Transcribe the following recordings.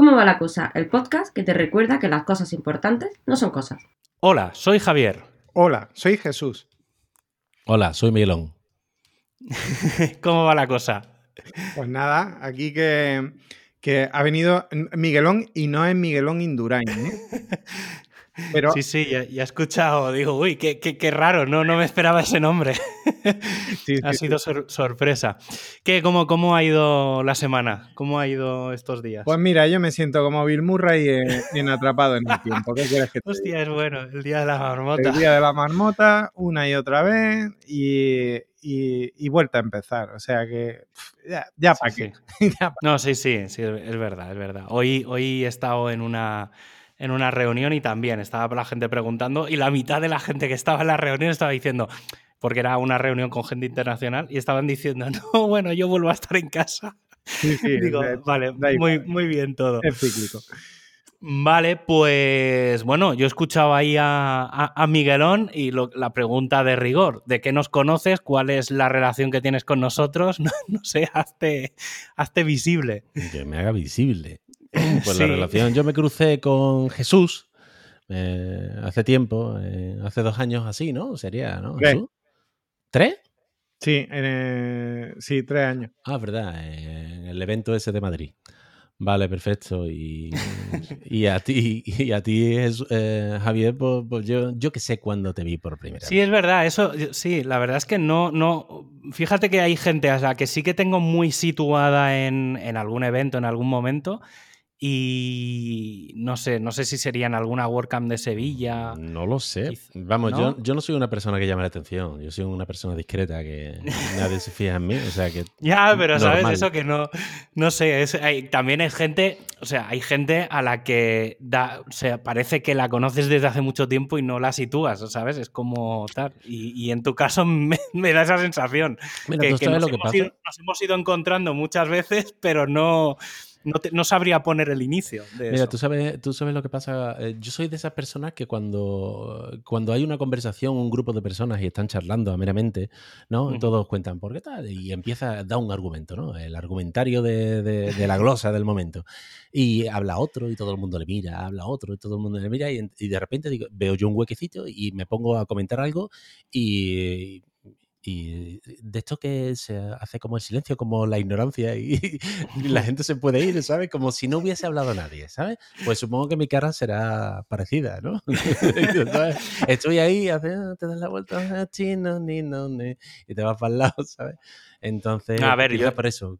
¿Cómo va la cosa? El podcast que te recuerda que las cosas importantes no son cosas. Hola, soy Javier. Hola, soy Jesús. Hola, soy Miguelón. ¿Cómo va la cosa? Pues nada, aquí que, que ha venido Miguelón y no es Miguelón Indurain. ¿eh? Pero... Sí, sí, ya, he escuchado. Digo, uy, qué, qué, raro, no, no me esperaba ese nombre. ha sido sorpresa. ¿Qué, cómo, ¿Cómo ha ido la semana? ¿Cómo ha ido estos días? Pues mira, yo me siento como Bill Murray en, atrapado en el tiempo. ¿Qué quieres que te Hostia, es bueno, el día de la marmota. El día de la marmota, una y otra vez, y, y, vuelta a empezar. O sea que ya, ya para qué. no, sí, sí, sí, es verdad, es verdad. Hoy, hoy he estado en una en una reunión y también estaba la gente preguntando y la mitad de la gente que estaba en la reunión estaba diciendo, porque era una reunión con gente internacional y estaban diciendo, no, bueno, yo vuelvo a estar en casa. Sí, sí, Digo, vale, muy, muy bien todo. Es cíclico. Vale, pues bueno, yo he escuchado ahí a, Miguelón y la pregunta de rigor, ¿de qué nos conoces? ¿Cuál es la relación que tienes con nosotros? No, sé, hazte, hazte visible. Que me haga visible. Pues la relación, yo me crucé con Jesús eh, hace tiempo, eh, hace dos años así, ¿no? Sería, ¿no? ¿Tres? ¿Tres? Sí, sí, tres años. Ah, verdad, en el evento ese de Madrid. Vale, perfecto. Y, a ti, y a ti eh, Javier, pues, pues, yo, yo que sé cuándo te vi por primera vez. Sí, es verdad, eso, sí, la verdad es que no, no. Fíjate que hay gente a la que sí que tengo muy situada en, en algún evento, en algún momento, y no sé, no sé si sería en alguna WordCamp de Sevilla. No lo sé. Vamos, Yo, yo, no soy una persona que llame la atención. Yo soy una persona discreta que nadie se fija en mí. O sea que. Ya, pero sabes eso que no. No sé. también hay gente. O sea, hay gente a la que da. O sea, parece que la conoces desde hace mucho tiempo y no la sitúas, ¿sabes? Es como tal. Y, en tu caso me, da esa sensación. Mira, que, sabes lo que pasa? nos hemos ido encontrando muchas veces, pero no no, sabría poner el inicio de Mira, Tú, sabes, tú sabes lo que pasa. Eh, yo soy de esas personas que cuando, cuando hay una conversación, un grupo de personas y están charlando amenamente, ¿no? Todos cuentan por qué tal y empieza, da un argumento, ¿no? El argumentario de, la glosa del momento. Y habla otro y todo el mundo le mira, habla otro y todo el mundo le mira y, y de repente digo, veo yo un huequecito y me pongo a comentar algo y y de esto que se hace como el silencio, como la ignorancia y, la gente se puede ir, ¿sabes? Como si no hubiese hablado nadie, ¿sabes? Pues supongo que mi cara será parecida, ¿no? Estoy ahí, ah, te das la vuelta, chino, ni, no, ni, y te vas para el lado, ¿sabes? Entonces, a ver, yo por eso.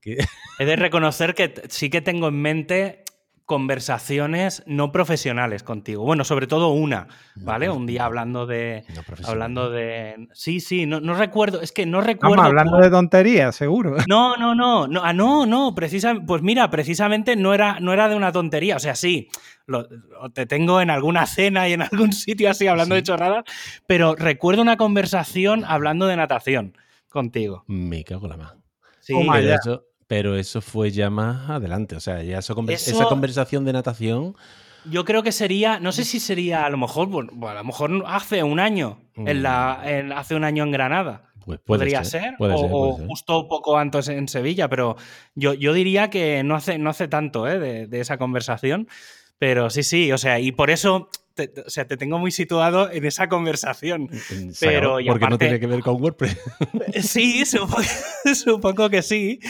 He de reconocer que sí que tengo en mente conversaciones no profesionales contigo. Bueno, sobre todo una, ¿vale? Un día hablando de. hablando de. Sí, sí, no, recuerdo. Es que no recuerdo. Vamos, hablando de tonterías, seguro. No, no, no. no ah, no, no. Precisamente. Pues mira, precisamente no era, no era de una tontería. O sea, sí. te tengo en alguna cena y en algún sitio así hablando de chorradas. Pero recuerdo una conversación hablando de natación contigo. Me cago la mano. Sí, pero eso fue ya más adelante. O sea, ya esa conversación de natación. Yo creo que sería, no sé si sería a lo mejor, bueno, a lo mejor hace un año, en la, hace un año en Granada. Pues podría ser, o, justo poco antes en Sevilla, pero yo, yo diría que no hace, no hace tanto ¿eh? de, de, esa conversación. Pero sí, sí, o sea, y por eso te, o sea, te tengo muy situado en esa conversación. Pero, porque no tiene que ver con WordPress. sí, supongo, que sí.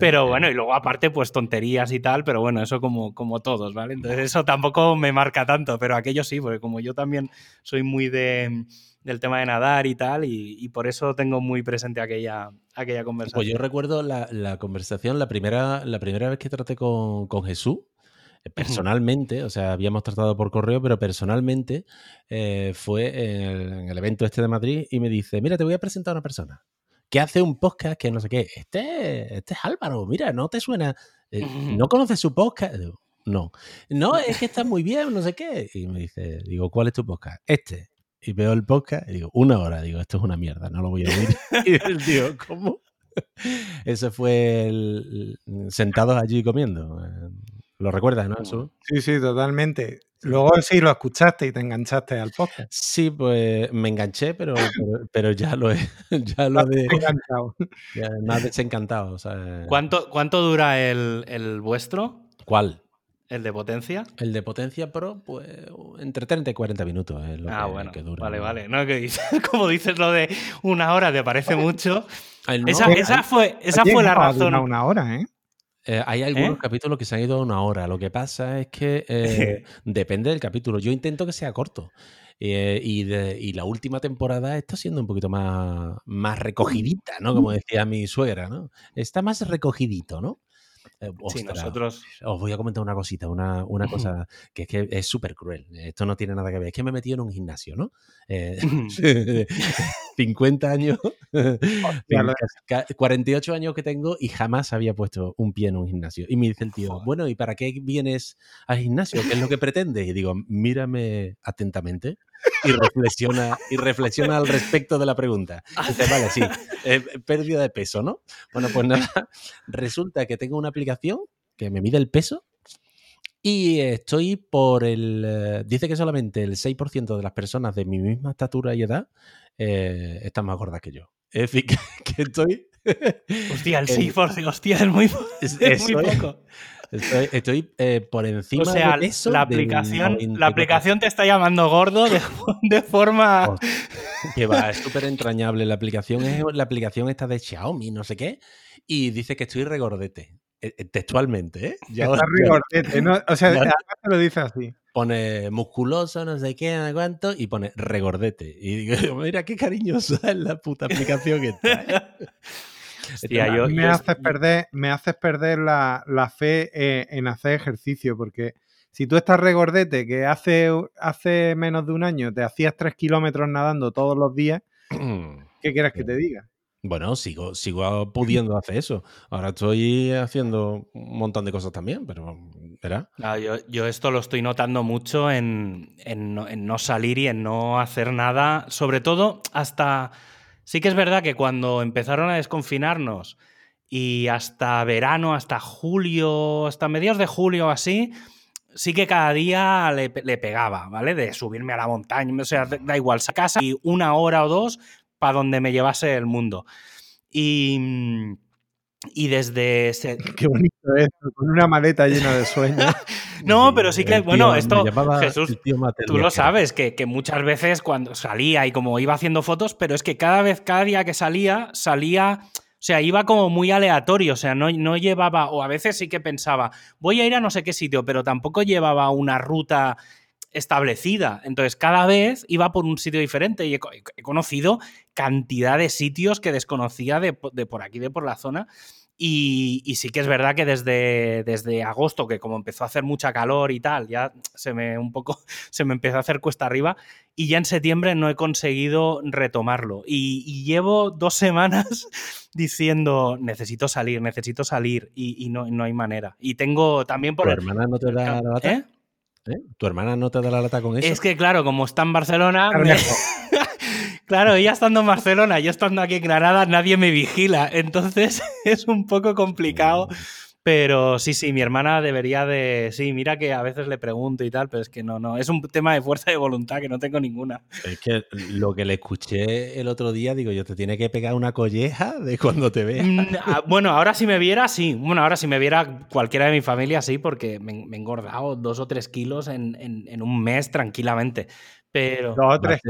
pero bueno, y luego aparte, pues tonterías y tal, pero bueno, eso como, como todos, ¿vale? Entonces eso tampoco me marca tanto, pero aquello sí, porque como yo también soy muy de del tema de nadar y tal, y, por eso tengo muy presente aquella, aquella conversación. Pues yo recuerdo la, conversación, la primera, la primera vez que traté con, con Jesús, personalmente, o sea, habíamos tratado por correo, pero personalmente eh, fue en el, evento este de Madrid y me dice, mira, te voy a presentar a una persona que hace un podcast que no sé qué. Este, este es Álvaro, mira, ¿no te suena? Eh, ¿No conoces su podcast? no. No, es que está muy bien, no sé qué. Y me dice, digo, ¿cuál es tu podcast? Este. Y veo el podcast y digo, una hora. Digo, esto es una mierda, no lo voy a oír. y digo, ¿cómo? Eso fue el, sentados allí comiendo. ¿Lo recuerdas, no, Sí, sí, totalmente. Luego sí lo escuchaste y te enganchaste al podcast. Sí, pues me enganché, pero, pero, ya lo he, ya lo he desencantado. Ya, desencantado. ¿Cuánto, ¿Cuánto dura el, el, vuestro? ¿Cuál? ¿El de potencia? El de potencia pro, pues entre 30 y 40 minutos es lo Ah, que, bueno. que dura. Vale, vale. No, que dices, como dices lo de una hora, te parece mucho. Ay, no, Esa, hay- esa fue, esa fue la razón. una hora, ¿eh? eh, hay algunos ¿Eh? capítulos que se han ido a una hora. Lo que pasa es que eh, depende del capítulo. Yo intento que sea corto. Eh, y, de- y la última temporada está siendo un poquito más, más recogidita, ¿no? Como decía mi suegra, ¿no? Está más recogidito, ¿no? Eh, Sí, ostras, nosotros. Os voy a comentar una cosita, una, una cosa que es que es súper cruel. Esto no tiene nada que ver. Es que me he metido en un gimnasio, ¿no? Eh, 50 años, lo- casi ca- 48 años que tengo y jamás había puesto un pie en un gimnasio. Y me dice el tío, Joder. bueno, ¿y para qué vienes al gimnasio? ¿Qué es lo que pretendes? Y digo, mírame atentamente y reflexiona, y reflexiona al respecto de la pregunta. Dice, vale, sí, eh, pérdida de peso, ¿no? Bueno, pues nada, resulta que tengo una aplicación que me mide el peso y estoy por el... eh, Dice que solamente el 6% de las personas de mi misma estatura y edad eh, están más gordas que yo. Es decir, que, que estoy... Hostia, el el- 6%, hostia, es muy, es- es muy poco. Estoy, estoy, eh, por encima O sea, de la aplicación, 94%. la aplicación te está llamando gordo de, de forma. Hostia, Que va, es súper entrañable. La aplicación es la aplicación esta de Xiaomi, no sé qué, y dice que estoy regordete. eh, eh, Textualmente, ¿eh? Ya- Está rigorete, ¿no? O sea, además te lo dice así. pone musculoso, no sé qué, no sé cuánto, y pone regordete. Y digo, mira qué cariñosa es la puta aplicación que está. ¿eh? Hostia, Está yo- me, yo- haces perder, me haces perder la, la fe eh, en hacer ejercicio, porque si tú estás regordete, que hace, hace menos de un año te hacías tres kilómetros nadando todos los días, ¿qué quieres que te diga? Bueno, sigo, sigo pudiendo hacer eso. Ahora estoy haciendo un montón de cosas también, pero verá. No, yo, yo esto lo estoy notando mucho en, en no, en no salir y en no hacer nada. Sobre todo hasta. Sí que es verdad que cuando empezaron a desconfinarnos y hasta verano, hasta julio, hasta mediados de julio así, sí que cada día le, pe- le pegaba, ¿vale? De subirme a la montaña, o sea, da igual, y una hora o dos para donde me llevase el mundo. Y, y desde... ese- Qué bonito esto, con una maleta llena de sueños. No, pero sí que, bueno, esto, Jesús, Tú lo sabes, que, que muchas veces cuando salía y como iba haciendo fotos, pero es que cada vez, cada día que salía, salía, o sea, iba como muy aleatorio, o sea, no, no llevaba, o a veces sí que pensaba, voy a ir a no sé qué sitio, pero tampoco llevaba una ruta establecida. Entonces, cada vez iba por un sitio diferente y he, co- he conocido cantidad de sitios que desconocía de, de por aquí, de por la zona. Y, y sí que es verdad que desde, desde agosto, que como empezó a hacer mucha calor y tal, ya se me un poco se me empezó a hacer cuesta arriba y ya en septiembre no he conseguido retomarlo. Y, y llevo dos semanas diciendo, necesito salir, necesito salir y, y no, no hay manera. Y tengo también por ¿Tu el... hermana no te da la? ¿Eh? ¿Eh? ¿Tu hermana no te da la lata con eso? Es que claro, como está en Barcelona... me-. Claro, ella estando en Barcelona, yo estando aquí en Granada, nadie me vigila. Entonces es un poco complicado. Pero sí, sí, mi hermana debería de. Sí, mira que a veces le pregunto y tal, pero es que no, no. Es un tema de fuerza de voluntad que no tengo ninguna. Es que lo que le escuché el otro día, digo, yo te tiene que pegar una colleja de cuando te vea. Mm, ah, Bueno, ahora si me viera, sí. Bueno, ahora si me viera cualquiera de mi familia, sí, porque me, me he engordado dos o tres kilos en, en- en un mes tranquilamente. Pero. Dos tres.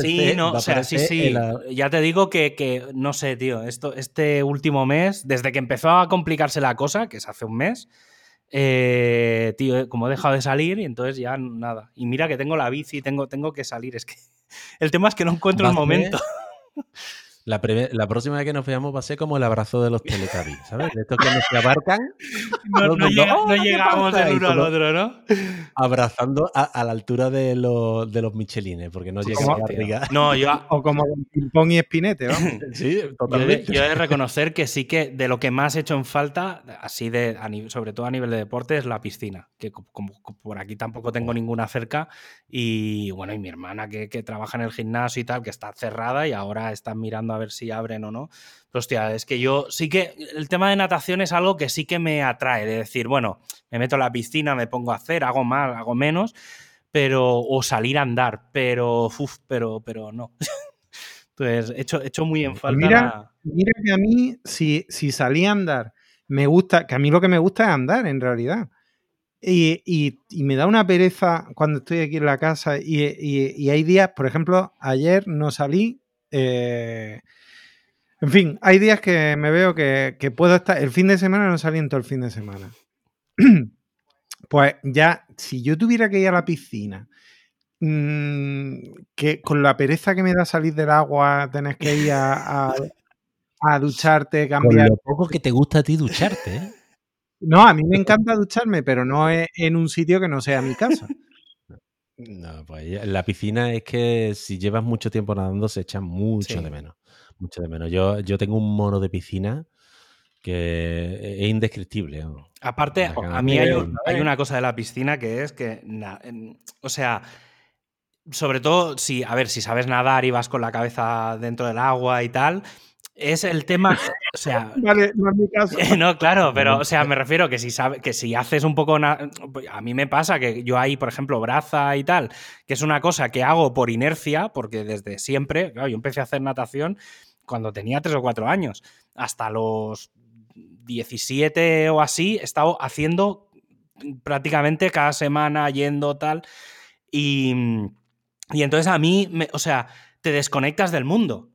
Sí, no, o sea, sí, sí. Ya te digo que, que, no sé, tío. Esto, este último mes, desde que empezó a complicarse la cosa, que es hace un mes, eh, tío, como he dejado de salir y entonces ya nada. Y mira que tengo la bici, tengo, tengo que salir. Es que el tema es que no encuentro el momento. La, la próxima vez que nos veamos va a ser como el abrazo de los Teletubbies, ¿sabes? De estos que nos abarcan No, llega- "Oh, no ¿qué llegamos pasa?" el uno al otro, ¿no? abrazando a, a la altura de los, de los michelines, porque no llega a la barriga. No, yo, O como con ping-pong y espinete, vamos. Sí, Yo he, de, totalmente. yo he de reconocer que sí que de lo que más he hecho en falta, así de, a sobre todo a nivel de deporte, es la piscina. Que co- como, co- por aquí tampoco tengo ninguna cerca. Y bueno, y mi hermana que, que trabaja en el gimnasio y tal, que está cerrada y ahora están mirando a ver si abren o no. Pero hostia, es que yo sí que el tema de natación es algo que sí que me atrae. De decir, bueno, me meto a la piscina, me pongo a hacer, hago más, hago menos. Pero, o salir a andar, pero, uf, pero, pero no. Entonces, he hecho, he hecho muy en falta Mira, la- Mira que a mí, si, si salí a andar, me gusta, que a mí lo que me gusta es andar, en realidad. Y, y- y me da una pereza cuando estoy aquí en la casa y- y hay días, por ejemplo, ayer no salí. Eh, en fin, hay días que me veo que, que puedo estar. El fin de semana no salí en todo el fin de semana. Pues ya, si yo tuviera que ir a la piscina, mm, que con la pereza que me da salir del agua, tenés que ir a, a- a ducharte, Con cambiar. lo poco que te gusta a ti ducharte, ¿eh? No, a mí me encanta ducharme, pero no en un sitio que no sea mi casa. No, pues la piscina es que si llevas mucho tiempo nadando se echa mucho Sí. de menos. Mucho de menos. Yo, yo tengo un mono de piscina que es indescriptible. Aparte, a mí hay, un- hay una cosa de la piscina que es que, na- en- o sea, sobre todo si, a ver, si sabes nadar y vas con la cabeza dentro del agua y tal, es el tema, o sea, Vale, no es mi caso. Eh, No, claro, pero, o sea, me refiero que si sabe, que si haces un poco. na- A mí me pasa que yo ahí, por ejemplo, braza y tal, que es una cosa que hago por inercia, porque desde siempre, claro, yo empecé a hacer natación cuando tenía tres o cuatro años. Hasta los 17 o así, he estado haciendo prácticamente cada semana, yendo tal. Y, y entonces a mí, me- o sea, te desconectas del mundo.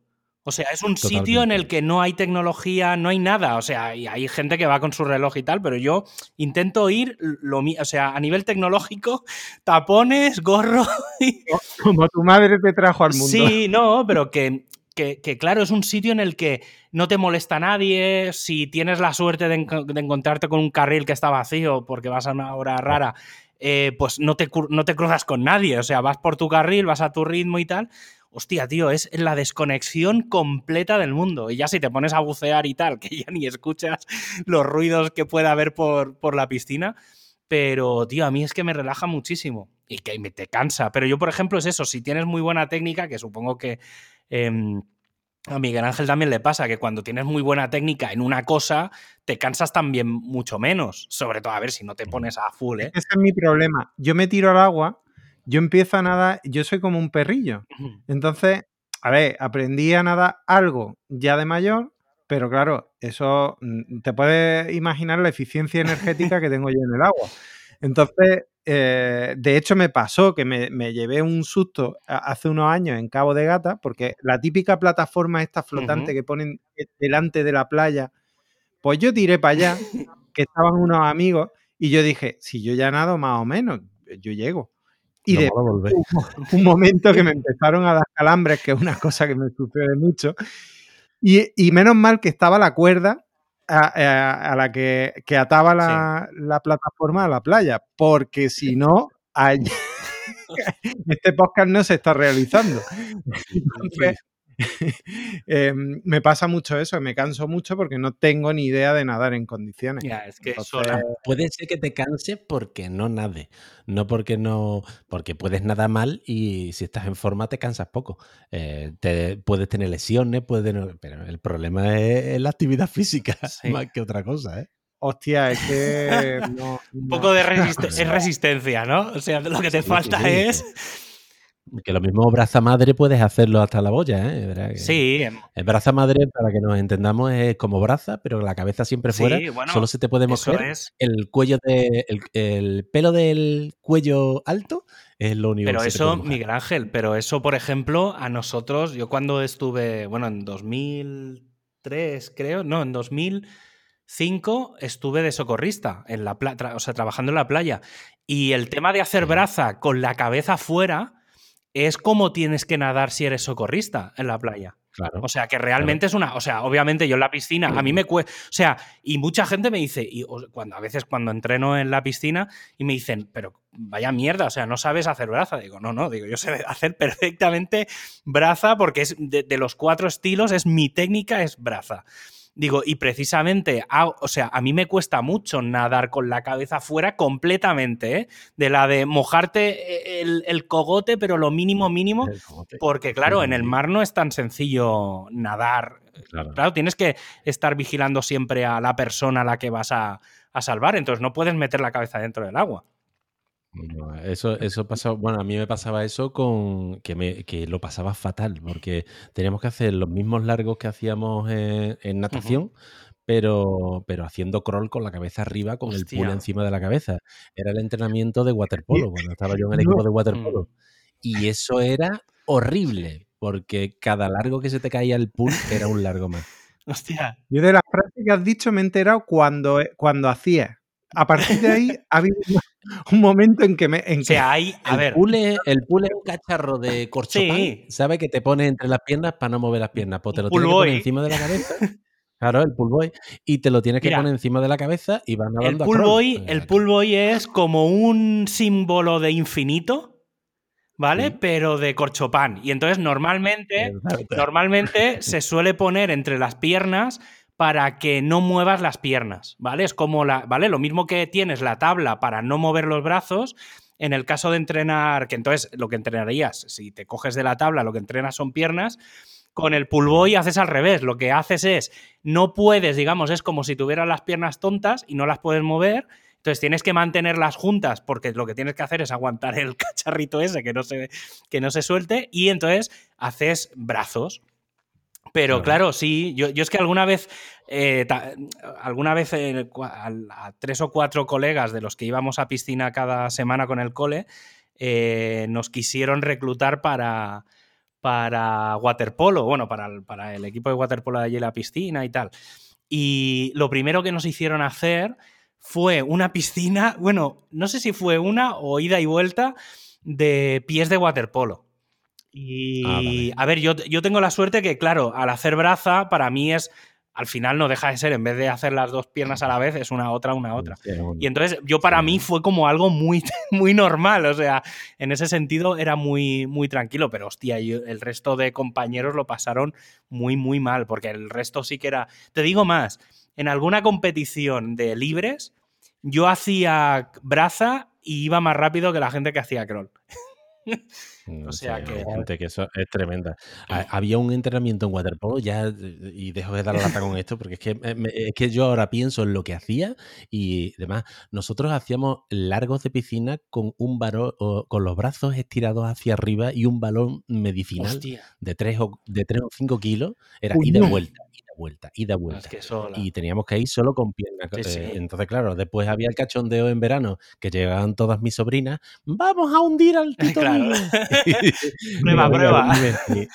O sea, es un sitio en el que no hay tecnología, no hay nada. O sea, y hay gente que va con su reloj y tal, pero yo intento ir lo o sea, a nivel tecnológico, tapones, gorro. y- Como tu madre te trajo al mundo. Sí, no, pero que, que- que, claro, es un sitio en el que no te molesta nadie. Si tienes la suerte de, enco- de encontrarte con un carril que está vacío porque vas a una hora rara, eh, pues no te, no te cruzas con nadie. O sea, vas por tu carril, vas a tu ritmo y tal. Hostia, tío, es la desconexión completa del mundo. Y ya si te pones a bucear y tal, que ya ni escuchas los ruidos que pueda haber por, por la piscina. Pero, tío, a mí es que me relaja muchísimo y que me te cansa. Pero yo, por ejemplo, es eso, si tienes muy buena técnica, que supongo que em, a Miguel Ángel también le pasa, que cuando tienes muy buena técnica en una cosa, te cansas también mucho menos. Sobre todo, a ver si no te pones a full, ¿eh? Ese es mi problema. Yo me tiro al agua, yo empiezo a nadar, yo soy como un perrillo. Entonces, a ver, aprendí a nadar algo ya de mayor, pero claro, eso mm, te puedes imaginar la eficiencia energética que tengo yo en el agua. Entonces, eh, de hecho me pasó que me, me llevé un susto hace unos años en Cabo de Gata, porque la típica plataforma esta flotante que ponen delante de la playa, pues yo tiré para allá, que estaban unos amigos, y yo dije, si yo ya nado más o menos, yo llego. Y No de un momento que me empezaron a dar calambres, que es una cosa que me sucede mucho. Y, y menos mal que estaba la cuerda a, a- a la que, que ataba la, la plataforma a la playa, porque si no, ay- este podcast no se está realizando. Entonces, eh, me pasa mucho eso, me canso mucho porque no tengo ni idea de nadar en condiciones. Ya, es que eso. Entonces, Puede ser que te canses porque no nade, no porque no, porque puedes nadar mal y si estás en forma te cansas poco. Eh, te, puedes tener lesiones, puedes tener- pero el problema es, la actividad física Sí. más que otra cosa, ¿eh? hostia, es que... no- Un poco de es resistencia, ¿no? O sea, lo que te Sí, falta sí, sí. es. Que lo mismo braza madre puedes hacerlo hasta la boya, ¿eh? Que- Sí, em, El braza madre, para que nos entendamos, es como braza, pero la cabeza siempre Sí, fuera. bueno, Solo se te puede mover es. el cuello de, el, el pelo del cuello alto es lo único Pero que se te eso, puede. Miguel Ángel, pero eso, por ejemplo, a nosotros, yo cuando estuve, bueno, en 2003, creo, no, en 2005 estuve de socorrista, en la o sea, trabajando en la playa. Y el tema de hacer Sí. braza con la cabeza fuera es como tienes que nadar si eres socorrista en la playa. Claro. O sea, que realmente es una. O sea, obviamente yo en la piscina, a mí me cuesta. O sea, y mucha gente me dice, y cuando, a veces cuando entreno en la piscina, y me dicen, pero vaya mierda, o sea, no sabes hacer braza. Digo, no, no, digo, yo sé hacer perfectamente braza porque es de, de los cuatro estilos, es mi técnica, es braza. Digo, y precisamente, hago- o sea, a mí me cuesta mucho nadar con la cabeza fuera completamente, ¿eh? De la de mojarte el, el cogote, pero lo mínimo, mínimo, Eh, porque claro, en el mar no es tan sencillo nadar. Claro. Claro, tienes que estar vigilando siempre a la persona a la que vas a, a salvar, entonces no puedes meter la cabeza dentro del agua. No, Eso, eso pasa, bueno, a mí me pasaba eso con que, me, que lo pasaba fatal, porque teníamos que hacer los mismos largos que hacíamos en, en natación, pero, pero haciendo crawl con la cabeza arriba, con el pool Hostia. encima de la cabeza. Era el entrenamiento de waterpolo, cuando estaba yo en el equipo de Mm. waterpolo. Y eso era horrible, porque cada largo que se te caía el pool era un largo más. Hostia. Yo de las frases que has dicho me he enterado cuando, cuando hacías. A partir de ahí ha habido un momento en que me. En O sea, hay, a el, ver, el pool es un cacharro de corchopán, Sí. ¿sabes? Que te pones entre las piernas para no mover las piernas. Pues te lo tienes que poner encima de la cabeza. Claro, el pool boy. Y te lo tienes que Mira, poner encima de la cabeza y el nadando a crawl. boy, O sea, el que- pool boy es como un símbolo de infinito, ¿vale? Sí. Pero de corchopán. Y entonces normalmente, normalmente se suele poner entre las piernas para que no muevas las piernas, ¿vale? Es como la, ¿vale? Lo mismo que tienes la tabla para no mover los brazos, en el caso de entrenar, que entonces lo que entrenarías, si te coges de la tabla, lo que entrenas son piernas, con el pull haces al revés. Lo que haces es, no puedes, digamos, es como si tuvieras las piernas tontas y no las puedes mover. Entonces tienes que mantenerlas juntas porque lo que tienes que hacer es aguantar el cacharrito ese que no se, que no se suelte y entonces haces brazos. Pero Claro. sí, yo, yo es que alguna vez, eh, ta- alguna vez eh, a, tres o cuatro colegas de los que íbamos a piscina cada semana con el cole, eh, nos quisieron reclutar para, para waterpolo, bueno, para el, para el equipo de waterpolo de allí en la piscina y tal. Y lo primero que nos hicieron hacer fue una piscina, bueno, no sé si fue una o ida y vuelta de pies de waterpolo. Y Ah, vale. a ver, yo, yo tengo la suerte que, claro, al hacer braza, para mí es, al final no deja de ser, en vez de hacer las dos piernas a la vez, es una otra, una otra. Y entonces yo para mí fue como algo muy, muy normal, o sea, en ese sentido era muy, muy tranquilo, pero hostia, yo- el resto de compañeros lo pasaron muy, muy mal, porque el resto sí que era... Te digo más, en alguna competición de libres, yo hacía braza y iba más rápido que la gente que hacía crawl. Mm, O sea sí, que- hay gente que eso es tremenda. Ha- Había un entrenamiento en waterpolo ya, eh, y dejo de dar la lata con esto, porque es que, es que yo ahora pienso en lo que hacía y demás. Nosotros hacíamos largos de piscina con un balón, o- con los brazos estirados hacia arriba y un balón medicinal Hostia, de 3 o, de 3 o 5 kilos. Era ida y Coño. vuelta, vuelta, ida es vuelta. que Y teníamos que ir solo con piernas. Sí, sí. eh, Entonces, claro, después había el cachondeo en verano, que llegaban todas mis sobrinas, vamos a hundir al Tito Claro. Niño". Prueba, Y- prueba. Y,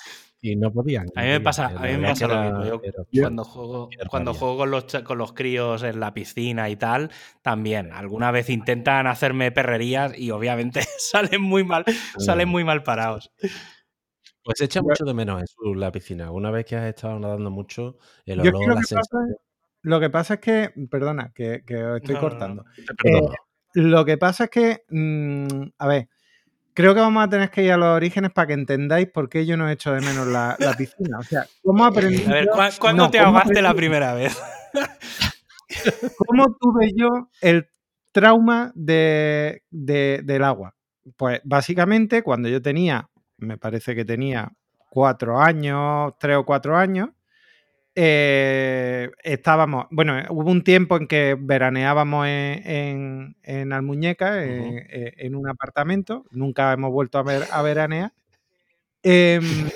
y no podían. A mí me pasa, podían. a mí me pasa lo mismo. Yo cuando juego, cuando juego con los, cha- con los críos en la piscina y tal, también. Alguna vez intentan hacerme perrerías y obviamente salen muy mal, salen muy mal parados. Pues echa mucho de menos eso, la piscina. Una vez que has estado nadando mucho, el Yo olor, lo la que pasa sensación. Lo que pasa es que, perdona, que, que os estoy No, no, no. cortando. Eh, Lo que pasa es que, mm, a ver, creo que vamos a tener que ir a los orígenes para que entendáis por qué yo no echo de menos la, la piscina. O sea, ¿cómo aprendí? A ver, yo- ¿cu- ¿cuándo te ¿cómo ahogaste la primera vez? ¿Cómo tuve yo el trauma de, de- del agua? Pues básicamente cuando yo tenía, me parece que tenía cuatro años, tres o cuatro años, eh, estábamos, bueno, hubo un tiempo en que veraneábamos en, en, en Almuñeca, eh, en un apartamento, nunca hemos vuelto a, ver, a veranear. Em,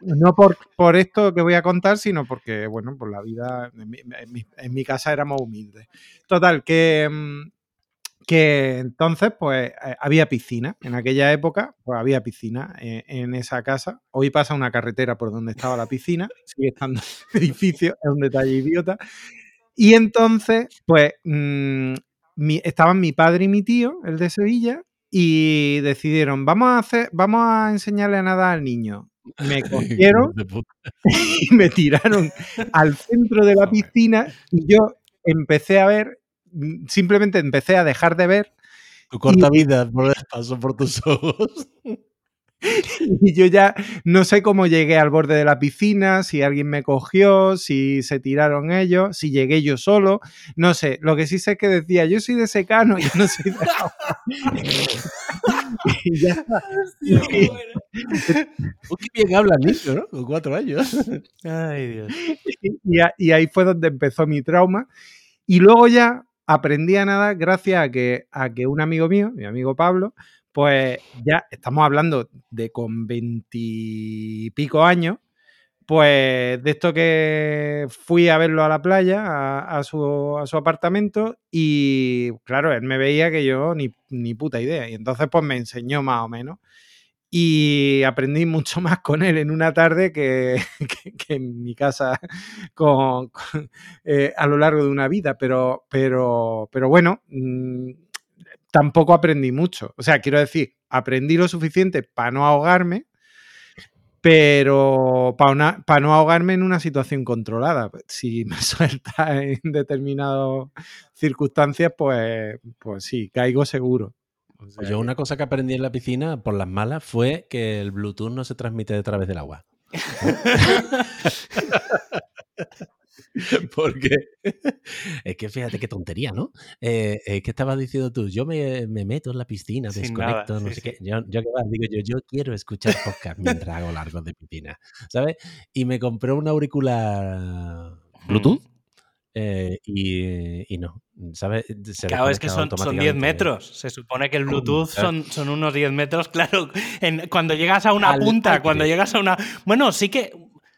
no por, por esto que voy a contar, sino porque, bueno, por la vida, en mi, mi- casa éramos humildes. Total, que, mm, que entonces, pues, eh, había piscina. En aquella época, pues había piscina eh, en esa casa. Hoy pasa una carretera por donde estaba la piscina, sigue estando el edificio, es un detalle idiota. Y entonces, pues, mm, mi- estaban mi padre y mi tío, el de Sevilla, y decidieron, vamos a hacer, vamos a enseñarle a nadar al niño. Me cogieron y me tiraron al centro de la piscina y yo empecé a ver, simplemente empecé a dejar de ver Tu corta vida por- pasó por tus ojos. y yo ya no sé cómo llegué al borde de la piscina, si alguien me cogió, si se tiraron ellos, si llegué yo solo, no sé. Lo que sí sé es que decía, yo soy de secano, yo no soy de y ya. Uy, qué bien hablas, niño, ¿no? Con cuatro años. Ay, Dios. y ahí fue donde empezó mi trauma. Y luego ya aprendí a nadar gracias a que, a que un amigo mío, mi amigo Pablo, pues ya estamos hablando de con veintipico años, Pues de esto que fui a verlo a la playa, a, a su, a su apartamento, y claro, él me veía que yo ni, ni puta idea. Y entonces pues me enseñó más o menos. Y aprendí mucho más con él en una tarde que, en mi casa con- eh, a lo largo de una vida. Pero, pero, pero bueno, mm, tampoco aprendí mucho. O sea, quiero decir, aprendí lo suficiente para no ahogarme, pero para no ahogarme en una situación controlada. Si me suelta en determinadas circunstancias, pues, pues sí, caigo seguro. O sea Pues yo una cosa que aprendí en la piscina por las malas fue que el Bluetooth no se transmite a través del agua. Porque es que fíjate qué tontería, ¿no? Eh, es que estabas diciendo tú, yo me, me meto en la piscina, Sin desconecto, nada, no sé sí. qué. Yo, yo qué digo yo, yo quiero escuchar podcast mientras hago largos de piscina, ¿sabes? Y me compré un auricular Bluetooth Mm. Eh, y, y no, ¿sabes? Se Claro, es que son, son 10 automáticamente. metros. Se supone que el Bluetooth son, son unos 10 metros. Claro, en- cuando llegas a una Al punta, cuando llegas a una. Bueno, sí que.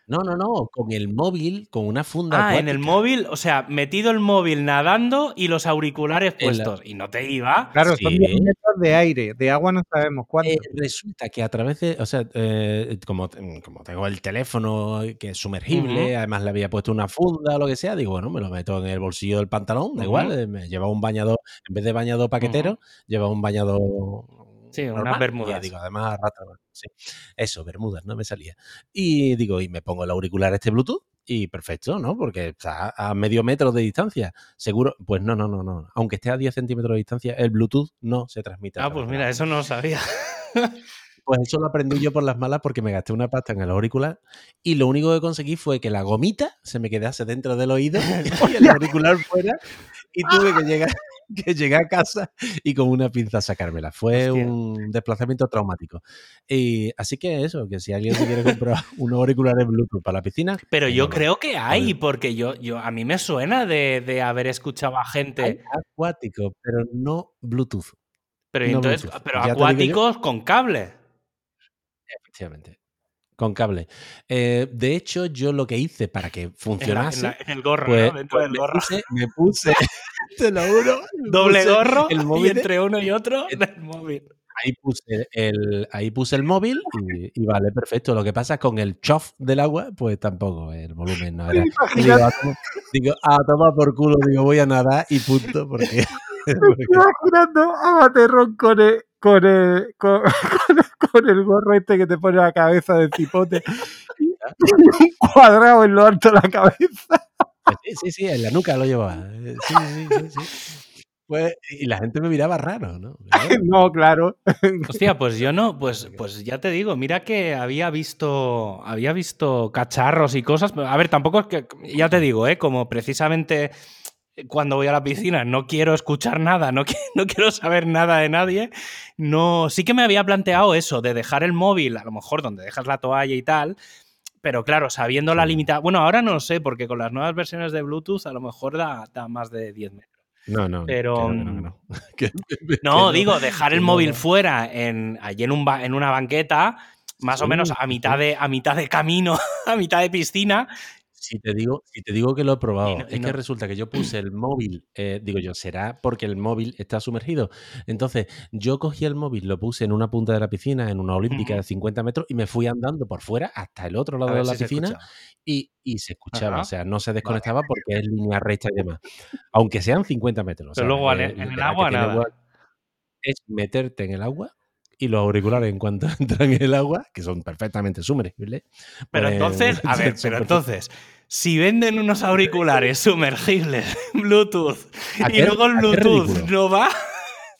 No, no, no, con el móvil, con una funda Ah, en el móvil, o sea, metido el móvil nadando y los auriculares puestos. Y no te iba. Claro, son Sí. 10 metros de aire, de agua no sabemos cuánto. Eh, resulta que a través de, o sea, eh, como, como tengo el teléfono que es sumergible, además le había puesto una funda o lo que sea, digo, bueno, me lo meto en el bolsillo del pantalón, da igual, eh, me lleva un bañador, en vez de bañador paquetero, lleva un bañador Sí, unas bermudas. digo, además, sí. Eso, bermudas, no me salía. Y digo, y me pongo el auricular este Bluetooth y perfecto, ¿no? Porque está a medio metro de distancia. Seguro, pues no, no, no, no. Aunque esté a 10 centímetros de distancia, el Bluetooth no se transmite. Ah, pues mira, eso no lo sabía. Pues eso lo aprendí yo por las malas porque me gasté una pasta en el auricular y lo único que conseguí fue que la gomita se me quedase dentro del oído y el auricular fuera y tuve que llegar, que llegar a casa y con una pinza sacármela. Fue Hostia. un desplazamiento traumático. Y así que eso, que si alguien quiere comprar unos auriculares Bluetooth para la piscina, Pero yo creo que hay, porque yo, yo a mí me suena de, de haber escuchado a Hay gente. acuático, pero no Bluetooth. Pero no entonces, Bluetooth. pero acuáticos con cable. Efectivamente. Con cable. Eh, de hecho, yo lo que hice para que En, la- funcionase. en la- en el gorro, Pues, ¿no? Dentro pues del me, gorro. puse, me puse, te lo juro, me Doble gorro el y entre uno y otro del móvil. ahí puse el, ahí puse el móvil y, y vale, perfecto. Lo que pasa con el chof del agua, pues tampoco, el volumen no era. Y digo, a digo, a tomar por culo, digo, voy a nadar y punto, porque, Me estoy imaginando a con el, con, el, con, con el- con el gorro este que te pone la cabeza de cipote un cuadrado en lo alto de la cabeza. sí, sí, sí, en la nuca lo llevaba. Eh, Sí, sí, sí, sí. Pues, y la gente me miraba raro, ¿no? No, claro. Hostia, pues yo no, pues, pues ya te digo, mira que había visto, había visto cacharros y cosas. A ver, tampoco es que, ya te digo, ¿eh? como precisamente cuando voy a la piscina no quiero escuchar nada, no, no quiero saber nada de nadie, no, sí que me había planteado eso, de dejar el móvil, a lo mejor donde dejas la toalla y tal, pero claro, sabiendo la limitación, bueno, ahora no lo sé, porque con las nuevas versiones de Bluetooth a lo mejor da, da más de 10 metros. No, no, Pero, que no, que no, que no. Digo, dejar el móvil fuera en, allí en, un en una banqueta, más o menos a mitad, de, a mitad de camino, a mitad de piscina. Si te digo, si te digo que lo he probado, no- es no. que resulta que yo puse el móvil, eh, digo yo, será porque el móvil está sumergido. Entonces, yo cogí el móvil, lo puse en una punta de la piscina, en una olímpica de 50 metros, y me fui andando por fuera hasta el otro lado de la si piscina y, y se escuchaba. Ajá. O sea, no se desconectaba porque es línea recta y demás. Aunque sean 50 metros. o Pero sea, luego en eh, el- en el agua nada. Es meterte en el agua y los auriculares en cuanto entran en el agua, que son perfectamente sumergibles. Pero pues, entonces, a ver, pero entonces, si venden unos auriculares sumergibles, Bluetooth, ¿A y luego el Bluetooth no va,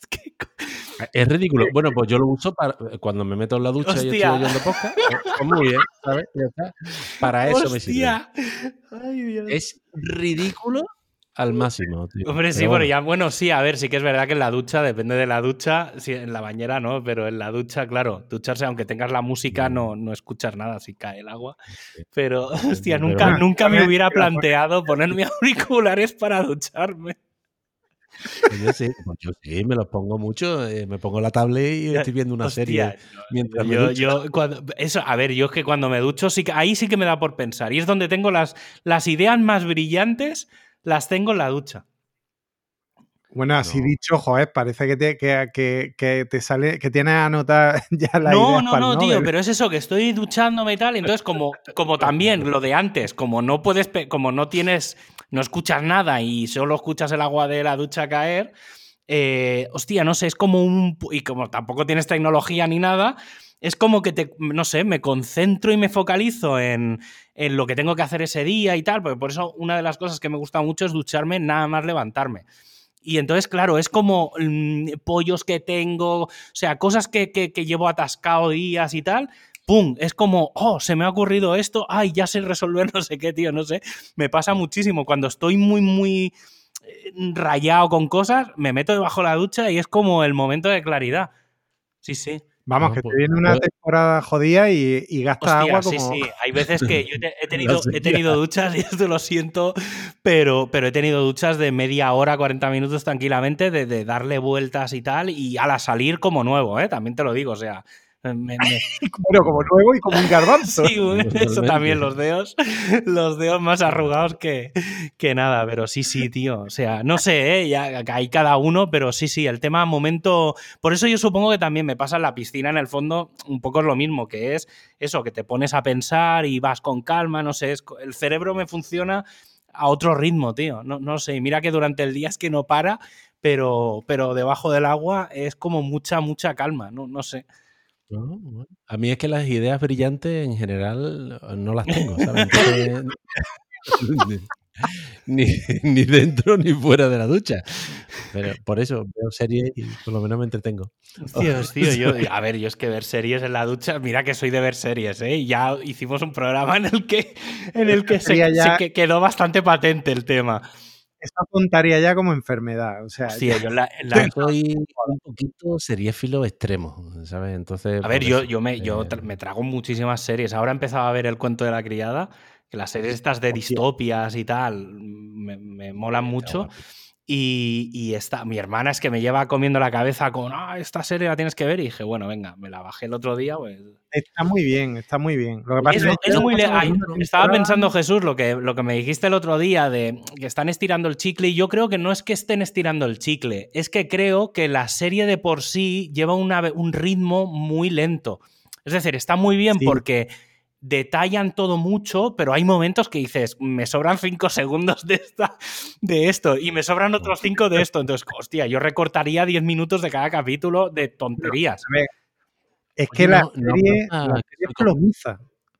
¿qué co- Es ridículo. Bueno, pues yo lo uso para cuando me meto en la ducha y estoy oyendo podcast. Pues, pues muy bien. Para eso me sirve. hostia. Ay, Dios. Es ridículo al máximo. tío. Hombre, sí, Pero bueno, ya, bueno, sí, a ver, sí que es verdad que en la ducha, depende de la ducha, sí, en la bañera no, pero en la ducha, claro, ducharse, aunque tengas la música, no, no escuchas nada si cae el agua. Pero, hostia, Pero nunca, bueno. nunca me hubiera planteado ponerme auriculares para ducharme. Pues yo sí, pues yo sí, me los pongo mucho. eh, me pongo la tablet y estoy viendo una Hostia, serie mientras me Yo, ducho. yo cuando, eso, a ver, yo es que cuando me ducho, sí ahí sí que me da por pensar. Y es donde tengo las, las ideas más brillantes, las tengo en la ducha. Bueno, así No. dicho, joder, parece que te, que, que- que te sale, que tienes anotar ya la No, idea no, no, tío, pero es eso, que estoy duchándome y tal. y Entonces, como, como también lo de antes, como no puedes, como no tienes, no escuchas nada y solo escuchas el agua de la ducha caer, eh, hostia, no sé, es como un. Y como tampoco tienes tecnología ni nada, es como que te, no sé, me concentro y me focalizo en, en lo que tengo que hacer ese día y tal, porque por eso una de las cosas que me gusta mucho es ducharme nada más levantarme. Y entonces, claro, es como mm, pollos que tengo, o sea, cosas que, que- que llevo atascado días y tal. ¡Pum! Es como, oh, se me ha ocurrido esto, ay, ya sé resolver no sé qué, tío, no sé. Me pasa muchísimo. Cuando estoy muy, muy eh, rayado con cosas, me meto debajo de la ducha y es como el momento de claridad. Sí, sí. Vamos, No, que pues, te viene una temporada jodida y, y gastas Hostia, agua sí, como. sí. Hay veces que yo te- he, tenido, he tenido duchas, y esto lo siento, pero, pero he tenido duchas de media hora, 40 minutos tranquilamente, de, de darle vueltas y tal, y a la salir como nuevo, ¿eh? También te lo digo, o sea. Me- me- Bueno, como nuevo y como un garbanzo. Sí, eso también, los dedos, los dedos más arrugados que, que nada, pero sí, sí, tío. O sea, no sé, ¿eh? ya hay cada uno, pero sí, sí, el tema momento. Por eso yo supongo que también me pasa en la piscina, en el fondo, un poco es lo mismo, que es eso, que te pones a pensar y vas con calma, no sé, es el cerebro me funciona a otro ritmo, tío. No, no sé, mira que durante el día es que no para, pero, pero debajo del agua es como mucha, mucha calma, no, no sé. No, bueno. A mí es que las ideas brillantes en general no las tengo, ¿sabes? Entonces, ni, ni dentro ni fuera de la ducha. Pero por eso veo series y por lo menos me entretengo. Tío, tío, yo, a ver, yo es que ver series en la ducha, mira que soy de ver series, ¿eh? Ya hicimos un programa en el que, en el que se, ya- se que- quedó bastante patente el tema. Eso contaría ya como enfermedad. O sea, Hostia, yo en la- en la- Yo soy un poquito seriéfilo extremo, ¿sabes? Entonces. a ver, yo, eso, yo, me, yo eh, tra- me trago muchísimas series. Ahora he empezado a ver El cuento de la criada, que las series estas de distopias y tal me, me molan mucho. Y, y esta, mi hermana es que me lleva comiendo la cabeza con, ah, esta serie la tienes que ver. Y dije, bueno, venga, me la bajé el otro día, pues está muy bien, está muy bien. Lo que pasa Es, es es que muy le- pasamos ay, una Estaba pensando, Jesús, lo que, lo que me dijiste el otro día de que están estirando el chicle. Y yo creo que no es que estén estirando el chicle, es que creo que la serie de por sí lleva una- un ritmo muy lento. Es decir, está muy bien Sí. porque detallan todo mucho, pero hay momentos que dices, me sobran cinco segundos de, esta, de esto y me sobran otros cinco de esto. Entonces, hostia, yo recortaría 10 minutos de cada capítulo de tonterías. Es Oye, que la no- serie, la plomiza.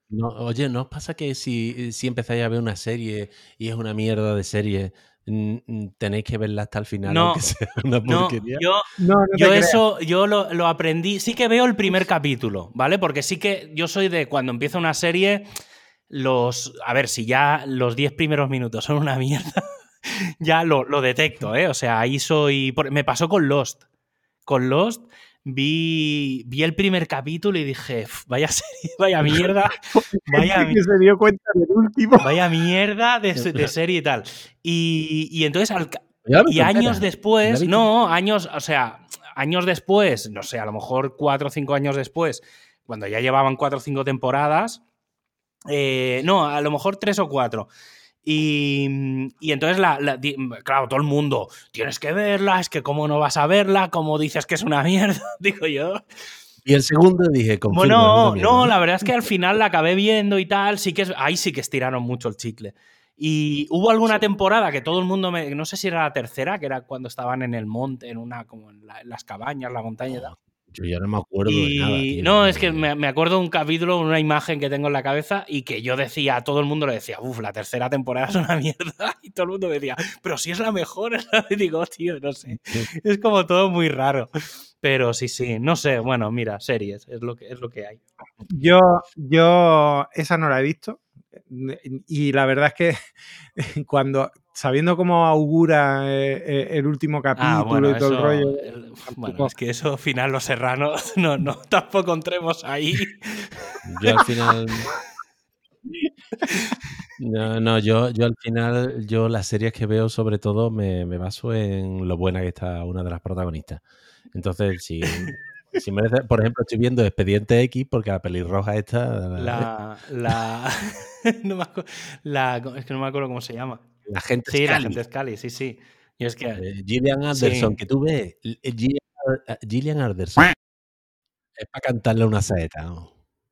No, oye, ¿no os pasa que si, si empezáis a ver una serie y es una mierda de serie, tenéis que verla hasta el final, No, aunque sea una No, yo, No, no te Yo creas. eso, yo lo, lo aprendí. Sí que veo el primer capítulo, ¿vale? Porque sí que yo soy de cuando empieza una serie, los. A ver, si ya los 10 primeros minutos son una mierda, ya lo, lo detecto, ¿eh? O sea, ahí soy. Me pasó con Lost. Con Lost vi, vi el primer capítulo y dije, "Uf, vaya serie, vaya mierda, vaya, Gente que se dio cuenta del último. vaya mierda de, de serie y tal. Y, y entonces al, me y años ¿La después, no, años, o sea, años después, no sé, a lo mejor cuatro o cinco años después, cuando ya llevaban cuatro o cinco temporadas, eh, no, a lo mejor tres o cuatro. Y, y entonces, la, la- di- claro, todo el mundo, tienes que verla, es que cómo no vas a verla, cómo dices que es una mierda, digo yo. Y el segundo dije, Bueno, no, la verdad es que al final la acabé viendo y tal, sí que es, ahí sí que estiraron mucho el chicle. Y hubo alguna temporada que todo el mundo me, no sé si era la tercera, que era cuando estaban en el monte, en una, como en, la- en las cabañas, la montaña tal. Yo ya no me acuerdo de nada. tío. no, es que me, me acuerdo de un capítulo, una imagen que tengo en la cabeza y que yo decía, a todo el mundo le decía, uff, la tercera temporada es una mierda. Y todo el mundo me decía, pero si es la mejor. Y digo, tío, no sé. Es como todo muy raro. Pero sí, sí, no sé. Bueno, mira, series, es lo que, es lo que hay. Yo, yo esa no la he visto. Y la verdad es que cuando, sabiendo cómo augura eh, eh, el último capítulo Ah, bueno, y todo eso, el rollo. el- tampoco- bueno, es que eso, final, los serranos, no, no, tampoco entremos ahí. Yo al final. No, no, yo, yo al final, yo las series que veo sobre todo me, me baso en lo buena que está una de las protagonistas. Entonces, si, si merece, por ejemplo, estoy viendo Expediente X porque la pelirroja esta... La. la, no me acuerdo, la- es que no me acuerdo cómo se llama. La gente Sí, la Scully, gente Scully, sí, sí. Y es que. eh, Gillian Anderson, Sí. que tú ves, eh, Gillian, eh, Gillian Anderson, es para cantarle una saeta. ¿no?